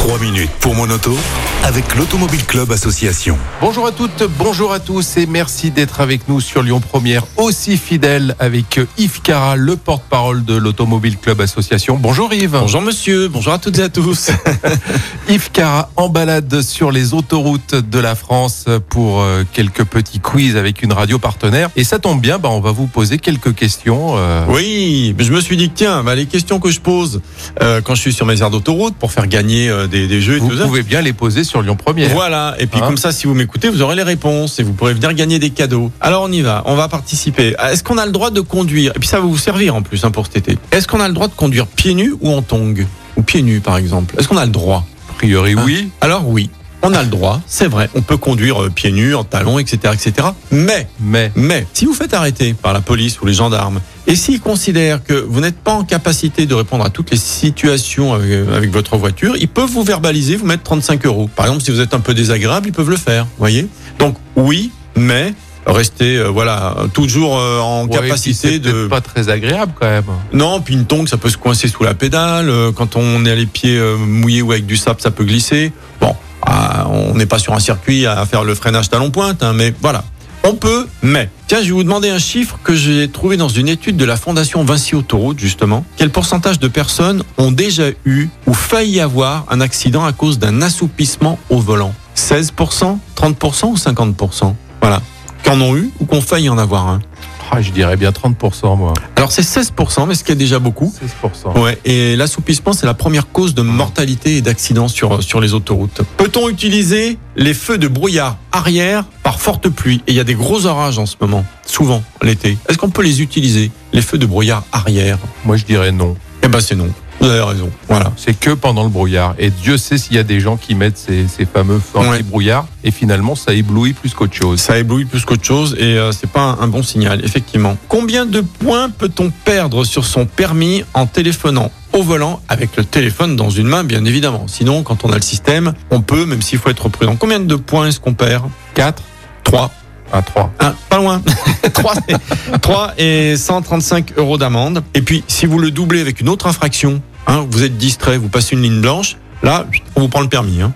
Trois minutes pour mon auto avec l'Automobile Club Association. Bonjour à toutes, bonjour à tous et merci d'être avec nous sur Lyon Première, aussi fidèle avec Yves Cara, le porte-parole de l'Automobile Club Association. Bonjour Yves. Bonjour monsieur, bonjour à toutes et à tous. Yves Cara en balade sur les autoroutes de la France pour euh, quelques petits quiz avec une radio partenaire. Et ça tombe bien, bah, on va vous poser quelques questions. euh, Oui, je me suis dit que tiens, bah, les questions que je pose euh, quand je suis sur mes aires d'autoroute pour faire gagner euh, des, des jeux et vous tout ça. pouvez bien les poser sur Lyon Première. Voilà, et puis Hein comme ça, si vous m'écoutez, vous aurez les réponses et vous pourrez venir gagner des cadeaux. Alors on y va, on va participer. Est-ce qu'on a le droit de conduire? Et puis ça va vous servir en plus hein, pour cet été. Est-ce qu'on a le droit de conduire pieds nus ou en tongs? Ou pieds nus par exemple Est-ce qu'on a le droit? A priori, Hein oui. Alors oui, on a le droit, c'est vrai. On peut conduire euh, pieds nus, en talons, etc., etc. Mais Mais Mais si vous faites arrêter par la police ou les gendarmes, et s'ils considèrent que vous n'êtes pas en capacité de répondre à toutes les situations avec, avec votre voiture, ils peuvent vous verbaliser, vous mettre 35 euros. Par exemple, si vous êtes un peu désagréable, ils peuvent le faire. Voyez Donc oui, mais restez euh, voilà toujours euh, en Ouais, capacité de pas très agréable quand même. non, puis une tongue, ça peut se coincer sous la pédale. Euh, Quand on est à les pieds euh, mouillés ou avec du sable, ça peut glisser. Bon, ah, on n'est pas sur un circuit à faire le freinage talon-pointe, hein, mais voilà. On peut, mais. Tiens, je vais vous demander un chiffre que j'ai trouvé dans une étude de la Fondation Vinci Autoroute, justement. Quel pourcentage de personnes ont déjà eu ou failli avoir un accident à cause d'un assoupissement au volant? 16%, 30% ou 50% Voilà. Qu'en ont eu ou qu'on failli en avoir un? Ah, je dirais bien 30% moi. Alors c'est 16%, mais ce qui est déjà beaucoup. 16%. Ouais, et l'assoupissement, c'est la première cause de mortalité et d'accidents sur, sur les autoroutes. Peut-on utiliser les feux de brouillard arrière par forte pluie? Et il y a des gros orages en ce moment, souvent l'été. Est-ce qu'on peut les utiliser, les feux de brouillard arrière? Moi je dirais non. Eh ben c'est non. Vous avez raison. Voilà. C'est que pendant le brouillard. Et Dieu sait s'il y a des gens qui mettent ces, ces fameux Ouais. anti-brouillard. Et finalement, ça éblouit plus qu'autre chose. Ça éblouit plus qu'autre chose et euh, c'est pas un, un bon signal, effectivement. Combien de points peut-on perdre sur son permis en téléphonant au volant avec le téléphone dans une main, bien évidemment? Sinon, quand on a le système, on peut, même s'il faut être prudent. Combien de points est-ce qu'on perd? 4 3. à 3. Ah, pas loin. 3, 3 et 135 euros d'amende. Et puis, si vous le doublez avec une autre infraction, hein, vous êtes distrait, vous passez une ligne blanche, là, on vous prend le permis. Hein.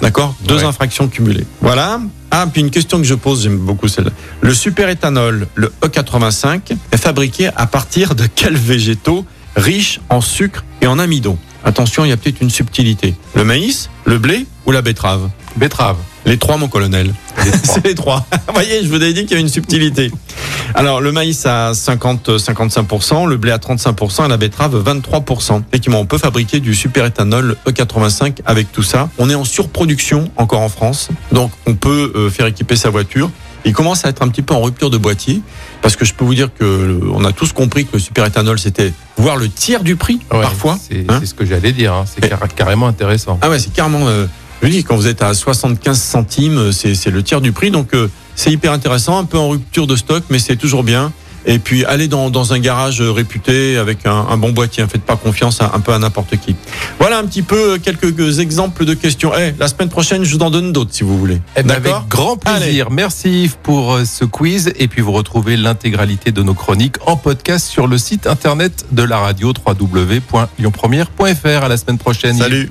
D'accord? Deux Ouais. infractions cumulées. Voilà. Ah, puis une question que je pose, j'aime beaucoup celle-là. Le superéthanol, le E85, est fabriqué à partir de quels végétaux riches en sucre et en amidon? Attention, il y a peut-être une subtilité. Le maïs, le blé ou la betterave? Betterave. Les trois, mon colonel. C'est les trois. Vous voyez, je vous avais dit qu'il y avait une subtilité. Alors, le maïs à 50-55%, le blé à 35% et la betterave 23%. Effectivement, on peut fabriquer du superéthanol E85 avec tout ça. On est en surproduction encore en France, donc on peut euh, faire équiper sa voiture. Il commence à être un petit peu en rupture de boîtier, parce que je peux vous dire que on a tous compris que le superéthanol c'était voire le tiers du prix Ouais, parfois. C'est hein. c'est ce que j'allais dire. hein. C'est car- carrément intéressant. Ah ouais, c'est carrément. euh, je dis, quand vous êtes à 75 centimes, euh, c'est c'est le tiers du prix. Donc, euh, c'est hyper intéressant, un peu en rupture de stock, mais c'est toujours bien. Et puis, allez dans, dans un garage euh, réputé avec un, un bon boîtier. Ne faites pas confiance à, un peu à n'importe qui. Voilà un petit peu euh, quelques exemples de questions. Eh, la semaine prochaine, je vous en donne d'autres si vous voulez. Eh ben, avec grand plaisir. Merci Yves pour ce quiz. Et puis vous retrouvez l'intégralité de nos chroniques en podcast sur le site internet de la radio www.lyonpremière.fr. À la semaine prochaine. Yves.